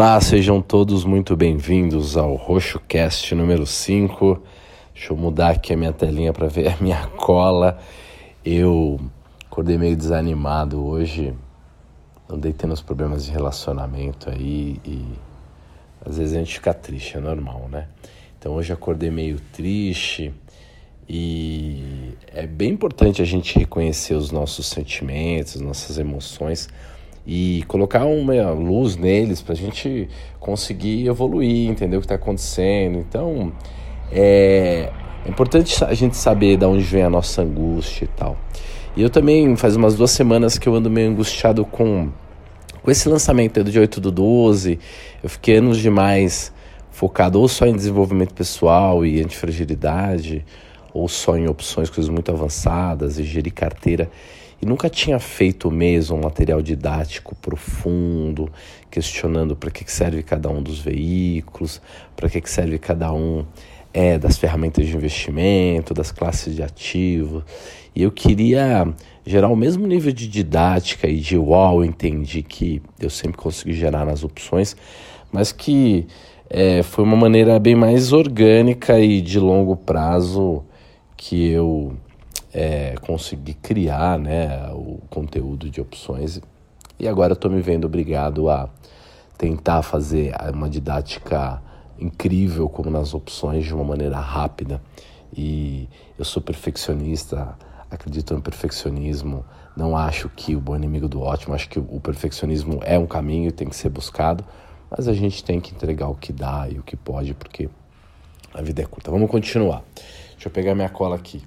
Olá, sejam todos muito bem-vindos ao Roxo Cast número 5. Deixa eu mudar aqui a minha telinha para ver a minha cola. Eu acordei meio desanimado hoje. Andei tendo uns problemas de relacionamento aí e às vezes a gente fica triste, é normal, né? Então hoje acordei meio triste e é bem importante a gente reconhecer os nossos sentimentos, nossas emoções e colocar uma luz neles para a gente conseguir evoluir, entender o que está acontecendo. Então, é, é, importante a gente saber de onde vem a nossa angústia e tal. E eu também, faz umas duas semanas que eu ando meio angustiado com, com esse lançamento do de 8 do 12. Eu fiquei anos demais focado ou só em desenvolvimento pessoal e antifragilidade, ou só em opções, coisas muito avançadas e gerir carteira e nunca tinha feito mesmo um material didático profundo, questionando para que serve cada um dos veículos, para que serve cada um é, das ferramentas de investimento, das classes de ativo. E eu queria gerar o mesmo nível de didática e de uau, entendi que eu sempre consegui gerar nas opções, mas que é, foi uma maneira bem mais orgânica e de longo prazo que eu é, conseguir criar né, o conteúdo de opções. E agora estou me vendo obrigado a tentar fazer uma didática incrível como nas opções de uma maneira rápida. E eu sou perfeccionista, acredito no perfeccionismo. Não acho que o bom inimigo do ótimo, acho que o perfeccionismo é um caminho e tem que ser buscado, mas a gente tem que entregar o que dá e o que pode, porque a vida é curta. Vamos continuar. Deixa eu pegar minha cola aqui.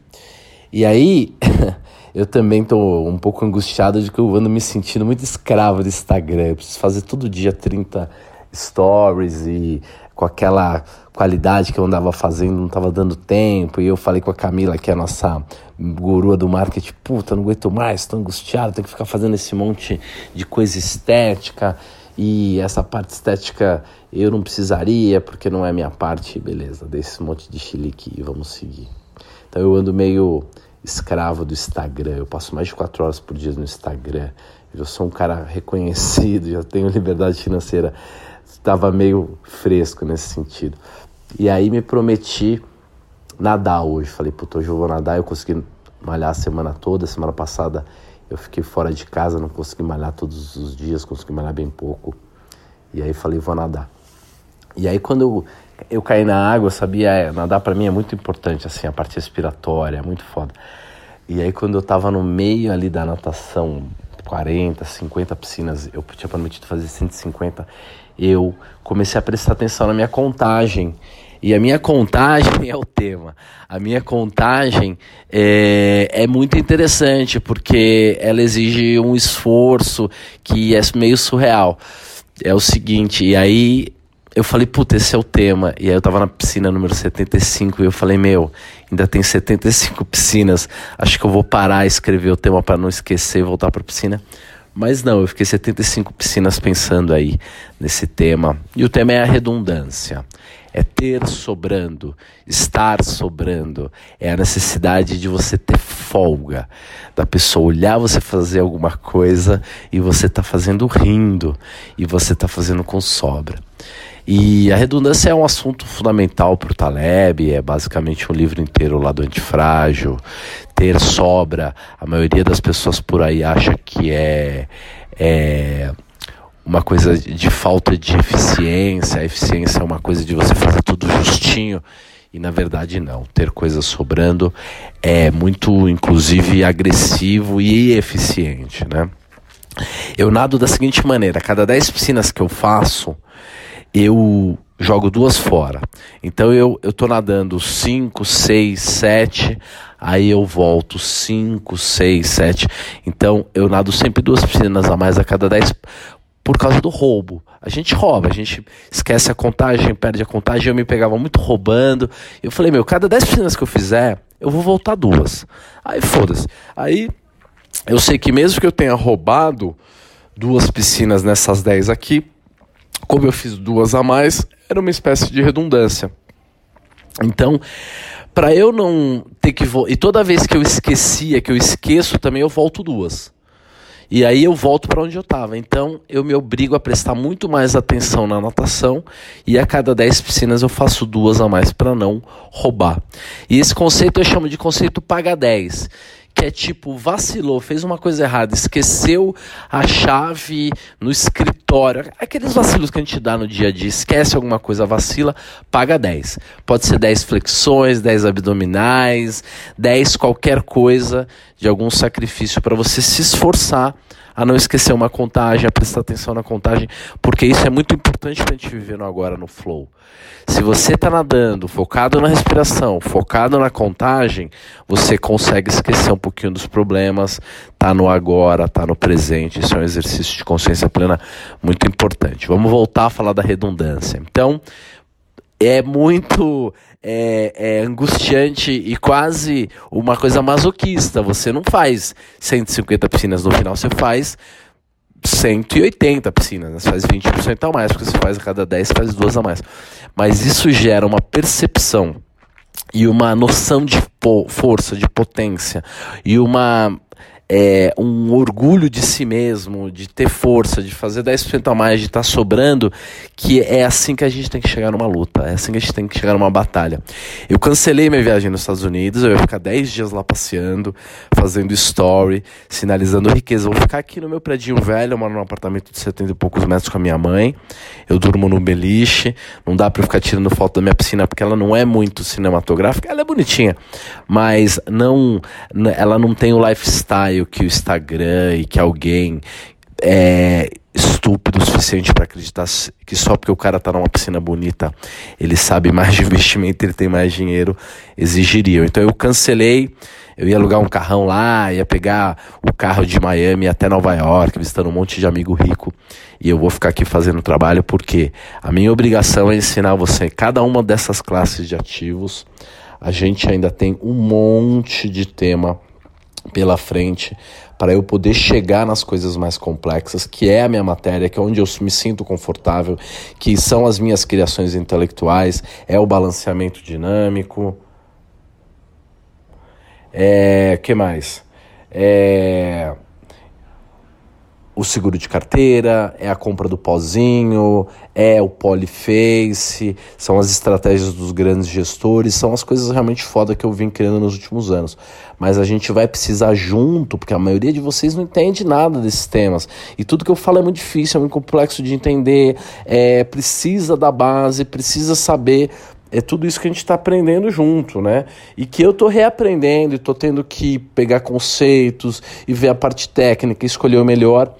E aí, eu também tô um pouco angustiado de que eu ando me sentindo muito escravo do Instagram. Eu preciso fazer todo dia 30 stories e com aquela qualidade que eu andava fazendo, não estava dando tempo. E eu falei com a Camila, que é a nossa gurua do marketing, puta, não aguento mais, tô angustiado, tenho que ficar fazendo esse monte de coisa estética. E essa parte estética eu não precisaria, porque não é minha parte. Beleza, desse monte de chilique e vamos seguir. Então eu ando meio escravo do Instagram. Eu passo mais de quatro horas por dia no Instagram. Eu sou um cara reconhecido, já tenho liberdade financeira. Estava meio fresco nesse sentido. E aí me prometi nadar hoje. Falei, puta, hoje eu vou nadar. Eu consegui malhar a semana toda. Semana passada eu fiquei fora de casa, não consegui malhar todos os dias, consegui malhar bem pouco. E aí falei, vou nadar. E aí quando eu, eu caí na água, sabia, é, nadar para mim é muito importante, assim, a parte respiratória, é muito foda. E aí quando eu tava no meio ali da natação, 40, 50 piscinas, eu tinha prometido fazer 150, eu comecei a prestar atenção na minha contagem. E a minha contagem é o tema. A minha contagem é, é muito interessante porque ela exige um esforço que é meio surreal. É o seguinte, e aí eu falei, puta, esse é o tema. E aí eu tava na piscina número 75 e eu falei, meu, ainda tem 75 piscinas. Acho que eu vou parar, escrever o tema para não esquecer e voltar pra piscina. Mas não, eu fiquei 75 piscinas pensando aí nesse tema. E o tema é a redundância. É ter sobrando, estar sobrando. É a necessidade de você ter folga. Da pessoa olhar você fazer alguma coisa e você tá fazendo rindo. E você tá fazendo com sobra. E a redundância é um assunto fundamental para o Taleb, é basicamente um livro inteiro lá do antifrágil. Ter sobra, a maioria das pessoas por aí acha que é, é uma coisa de falta de eficiência. A eficiência é uma coisa de você fazer tudo justinho. E na verdade não, ter coisas sobrando é muito, inclusive, agressivo e eficiente, né? Eu nado da seguinte maneira: cada 10 piscinas que eu faço, eu jogo duas fora. Então eu, tô nadando 5, 6, 7, aí eu volto 5, 6, 7. Então eu nado sempre duas piscinas a mais a cada 10 por causa do roubo. A gente rouba, a gente esquece a contagem, perde a contagem. Eu me pegava muito roubando. Eu falei, meu, cada 10 piscinas que eu fizer, eu vou voltar duas. Aí foda-se. Aí eu sei que mesmo que eu tenha roubado duas piscinas nessas 10 aqui, como eu fiz duas a mais, era uma espécie de redundância. Então, para eu não ter que e toda vez que eu esquecia, que eu esqueço também eu volto duas. e aí eu volto para onde eu estava. Então eu me obrigo a prestar muito mais atenção na natação e a cada 10 piscinas eu faço duas a mais para não roubar. E esse conceito eu chamo de conceito paga 10 que é tipo, vacilou, fez uma coisa errada, esqueceu a chave no escritório. Aqueles vacilos que a gente dá no dia a dia, esquece alguma coisa, vacila, paga 10. Pode ser 10 flexões, 10 abdominais, 10 qualquer coisa de algum sacrifício para você se esforçar a não esquecer uma contagem, a prestar atenção na contagem, porque isso é muito importante para a gente viver no agora, no flow. Se você está nadando, focado na respiração, focado na contagem, você consegue esquecer um pouquinho dos problemas, tá no agora, tá no presente. Isso é um exercício de consciência plena muito importante. Vamos voltar a falar da redundância. Então, é muito é, é, angustiante e quase uma coisa masoquista. Você não faz 150 piscinas no final, você faz 180 piscinas, né? você faz 20% a mais, porque você faz a cada 10, você faz duas a mais. Mas isso gera uma percepção e uma noção de força, de potência e uma é, um orgulho de si mesmo, de ter força, de fazer 10% a mais, de estar tá sobrando, que é assim que a gente tem que chegar numa luta, é assim que a gente tem que chegar numa batalha. Eu cancelei minha viagem nos Estados Unidos, eu ia ficar 10 dias lá passeando, fazendo story, sinalizando riqueza. vou ficar aqui no meu predinho velho, eu moro num apartamento de 70 e poucos metros com a minha mãe, eu durmo no beliche, não dá pra eu ficar tirando foto da minha piscina porque ela não é muito cinematográfica, ela é bonitinha, mas não, ela não tem o lifestyle que o Instagram e que alguém é estúpido o suficiente para acreditar que só porque o cara tá numa piscina bonita, ele sabe mais de investimento, ele tem mais dinheiro, exigiriam. Então eu cancelei, eu ia alugar um carrão lá, ia pegar o carro de Miami até Nova York, visitando um monte de amigo rico, e eu vou ficar aqui fazendo trabalho porque a minha obrigação é ensinar você cada uma dessas classes de ativos. A gente ainda tem um monte de tema pela frente para eu poder chegar nas coisas mais complexas, que é a minha matéria, que é onde eu me sinto confortável, que são as minhas criações intelectuais, é o balanceamento dinâmico. É, que mais? É o seguro de carteira, é a compra do pozinho, é o polyface, são as estratégias dos grandes gestores, são as coisas realmente foda que eu vim criando nos últimos anos. Mas a gente vai precisar junto, porque a maioria de vocês não entende nada desses temas. E tudo que eu falo é muito difícil, é muito complexo de entender, é, precisa da base, precisa saber é tudo isso que a gente está aprendendo junto, né? E que eu estou reaprendendo e estou tendo que pegar conceitos e ver a parte técnica, escolher o melhor.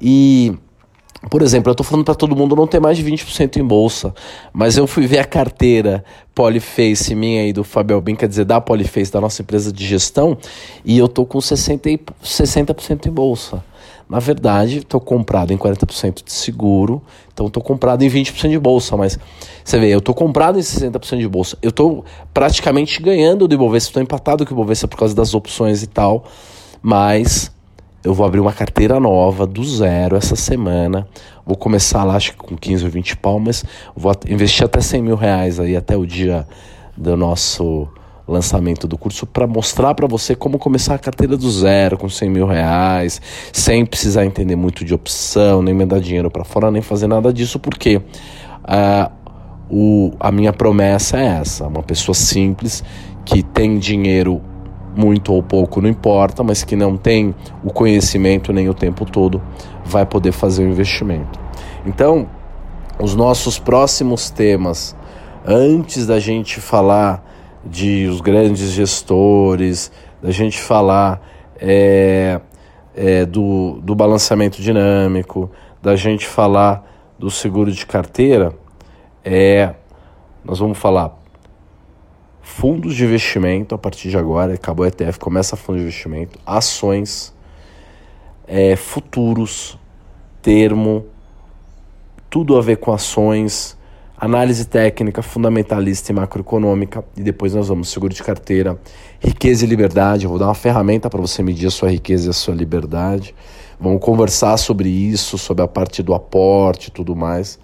E, por exemplo, eu estou falando para todo mundo não ter mais de 20% em bolsa, mas eu fui ver a carteira Polyface minha e do Fabio Albin, quer dizer, da Polyface, da nossa empresa de gestão, e eu estou com 60%, 60 em bolsa. Na verdade, estou comprado em 40% de seguro, então estou comprado em 20% de bolsa, mas você vê, eu estou comprado em 60% de bolsa. Eu estou praticamente ganhando do Ibovespa, estou empatado com o Ibovespa por causa das opções e tal, mas eu vou abrir uma carteira nova do zero essa semana. Vou começar lá, acho que com 15 ou 20 palmas. Vou investir até 100 mil reais aí até o dia do nosso lançamento do curso para mostrar para você como começar a carteira do zero com 100 mil reais, sem precisar entender muito de opção, nem mandar dinheiro para fora, nem fazer nada disso, porque uh, o, a minha promessa é essa: uma pessoa simples que tem dinheiro muito ou pouco, não importa, mas que não tem o conhecimento nem o tempo todo, vai poder fazer o investimento. Então, os nossos próximos temas, antes da gente falar de os grandes gestores, da gente falar é, é, do, do balanceamento dinâmico, da gente falar do seguro de carteira, é, nós vamos falar fundos de investimento a partir de agora, acabou o ETF, começa fundo de investimento, ações, é, futuros, termo, tudo a ver com ações, análise técnica, fundamentalista e macroeconômica, e depois nós vamos seguro de carteira, riqueza e liberdade. Eu vou dar uma ferramenta para você medir a sua riqueza e a sua liberdade. Vamos conversar sobre isso, sobre a parte do aporte e tudo mais,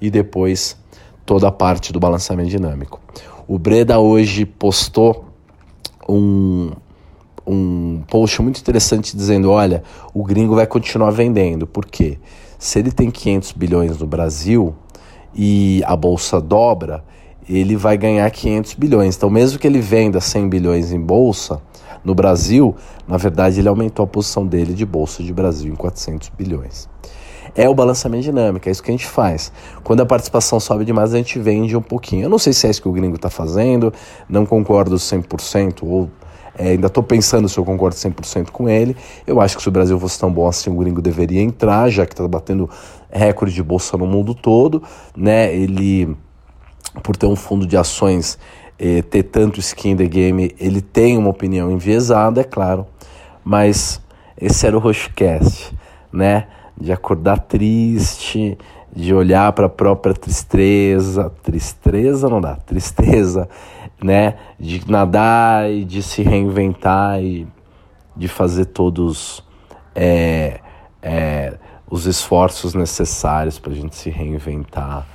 e depois toda a parte do balançamento dinâmico. O Breda hoje postou um, um post muito interessante dizendo: olha, o gringo vai continuar vendendo. Por quê? Se ele tem 500 bilhões no Brasil e a bolsa dobra, ele vai ganhar 500 bilhões. Então, mesmo que ele venda 100 bilhões em bolsa, no Brasil, na verdade, ele aumentou a posição dele de bolsa de Brasil em 400 bilhões. É o balançamento dinâmico, é isso que a gente faz. Quando a participação sobe demais, a gente vende um pouquinho. Eu não sei se é isso que o gringo está fazendo, não concordo 100%, ou é, ainda estou pensando se eu concordo 100% com ele. Eu acho que se o Brasil fosse tão bom assim, o gringo deveria entrar, já que está batendo recorde de bolsa no mundo todo. Né? Ele, por ter um fundo de ações, eh, ter tanto skin in the game, ele tem uma opinião enviesada, é claro. Mas esse era o Roxcast, né? De acordar triste, de olhar para a própria tristeza, tristeza não dá, tristeza, né? De nadar e de se reinventar e de fazer todos é, é, os esforços necessários para a gente se reinventar,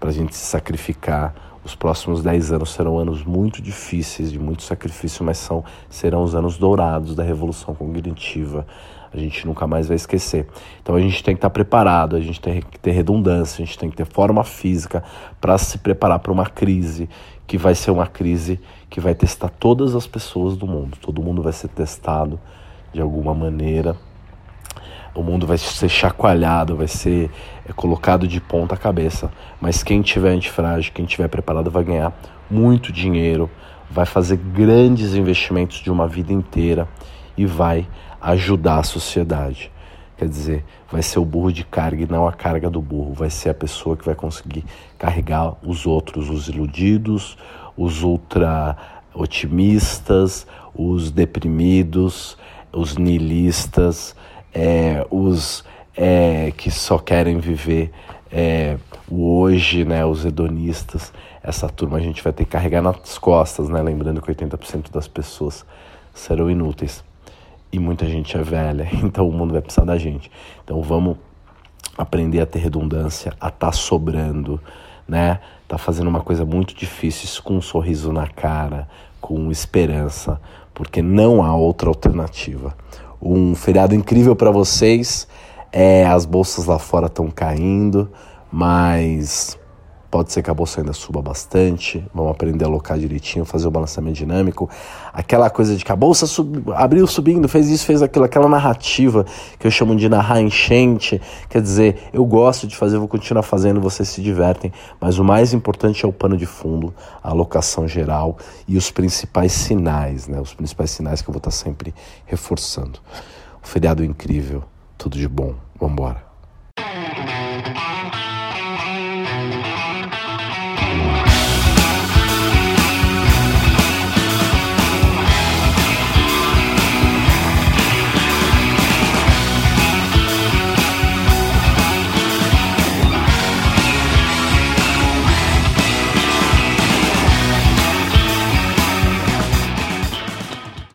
para a gente se sacrificar. Os próximos 10 anos serão anos muito difíceis, de muito sacrifício, mas são, serão os anos dourados da revolução cognitiva a gente nunca mais vai esquecer. Então a gente tem que estar preparado, a gente tem que ter redundância, a gente tem que ter forma física para se preparar para uma crise que vai ser uma crise que vai testar todas as pessoas do mundo. Todo mundo vai ser testado de alguma maneira. O mundo vai ser chacoalhado, vai ser é, colocado de ponta cabeça. Mas quem tiver antifrágil, quem tiver preparado, vai ganhar muito dinheiro, vai fazer grandes investimentos de uma vida inteira e vai ajudar a sociedade. Quer dizer, vai ser o burro de carga e não a carga do burro. Vai ser a pessoa que vai conseguir carregar os outros, os iludidos, os ultra otimistas, os deprimidos, os niilistas, é, os é, que só querem viver é, o hoje, né, os hedonistas. Essa turma a gente vai ter que carregar nas costas, né, lembrando que 80% das pessoas serão inúteis e muita gente é velha, então o mundo vai precisar da gente. Então vamos aprender a ter redundância, a estar tá sobrando, né? Tá fazendo uma coisa muito difícil com um sorriso na cara, com esperança, porque não há outra alternativa. Um feriado incrível para vocês. É, as bolsas lá fora estão caindo, mas Pode ser que a bolsa ainda suba bastante. Vamos aprender a alocar direitinho, fazer o balanceamento dinâmico. Aquela coisa de que a bolsa sub, abriu subindo, fez isso, fez aquilo, aquela narrativa que eu chamo de narrar enchente. Quer dizer, eu gosto de fazer, vou continuar fazendo, vocês se divertem. Mas o mais importante é o pano de fundo, a alocação geral e os principais sinais, né? Os principais sinais que eu vou estar sempre reforçando. Um feriado incrível, tudo de bom. Vamos embora.